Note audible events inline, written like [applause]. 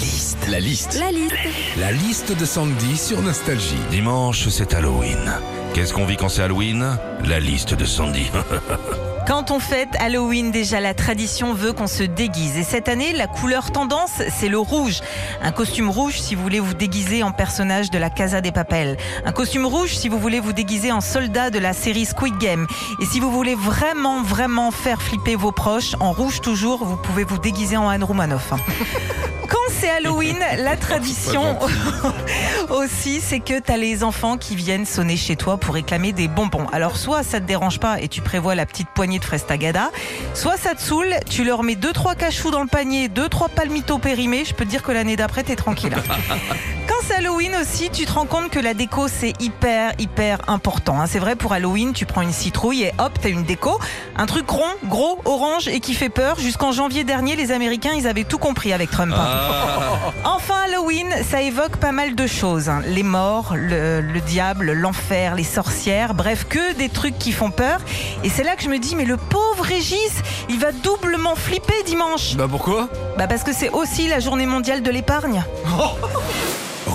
liste. La liste. La liste. La liste de Sandy sur Nostalgie. Dimanche, c'est Halloween. Qu'est-ce qu'on vit quand c'est Halloween? La liste de Sandy. [laughs] Quand on fête Halloween, déjà la tradition veut qu'on se déguise. Et cette année, la couleur tendance, c'est le rouge. Un costume rouge si vous voulez vous déguiser en personnage de la Casa des Papel. Un costume rouge si vous voulez vous déguiser en soldat de la série Squid Game. Et si vous voulez vraiment, vraiment faire flipper vos proches, en rouge toujours, vous pouvez vous déguiser en Anne Roumanoff. [laughs] C'est Halloween, [laughs] la tradition [laughs] aussi, c'est que tu as les enfants qui viennent sonner chez toi pour réclamer des bonbons. Alors, soit ça te dérange pas et tu prévois la petite poignée de fraises tagada, soit ça te saoule, tu leur mets deux trois cachous dans le panier, deux trois palmitos périmés, je peux te dire que l'année d'après, t'es tranquille. [laughs] Halloween aussi, tu te rends compte que la déco, c'est hyper, hyper important. hein. C'est vrai, pour Halloween, tu prends une citrouille et hop, t'as une déco. Un truc rond, gros, orange et qui fait peur. Jusqu'en janvier dernier, les Américains, ils avaient tout compris avec Trump. [laughs] Enfin, Halloween, ça évoque pas mal de choses. hein. Les morts, le, le diable, l'enfer, les sorcières, bref, que des trucs qui font peur. Et c'est là que je me dis, mais le pauvre Régis, il va doublement flipper dimanche. Bah pourquoi? Bah parce que c'est aussi la journée mondiale de l'épargne. [laughs]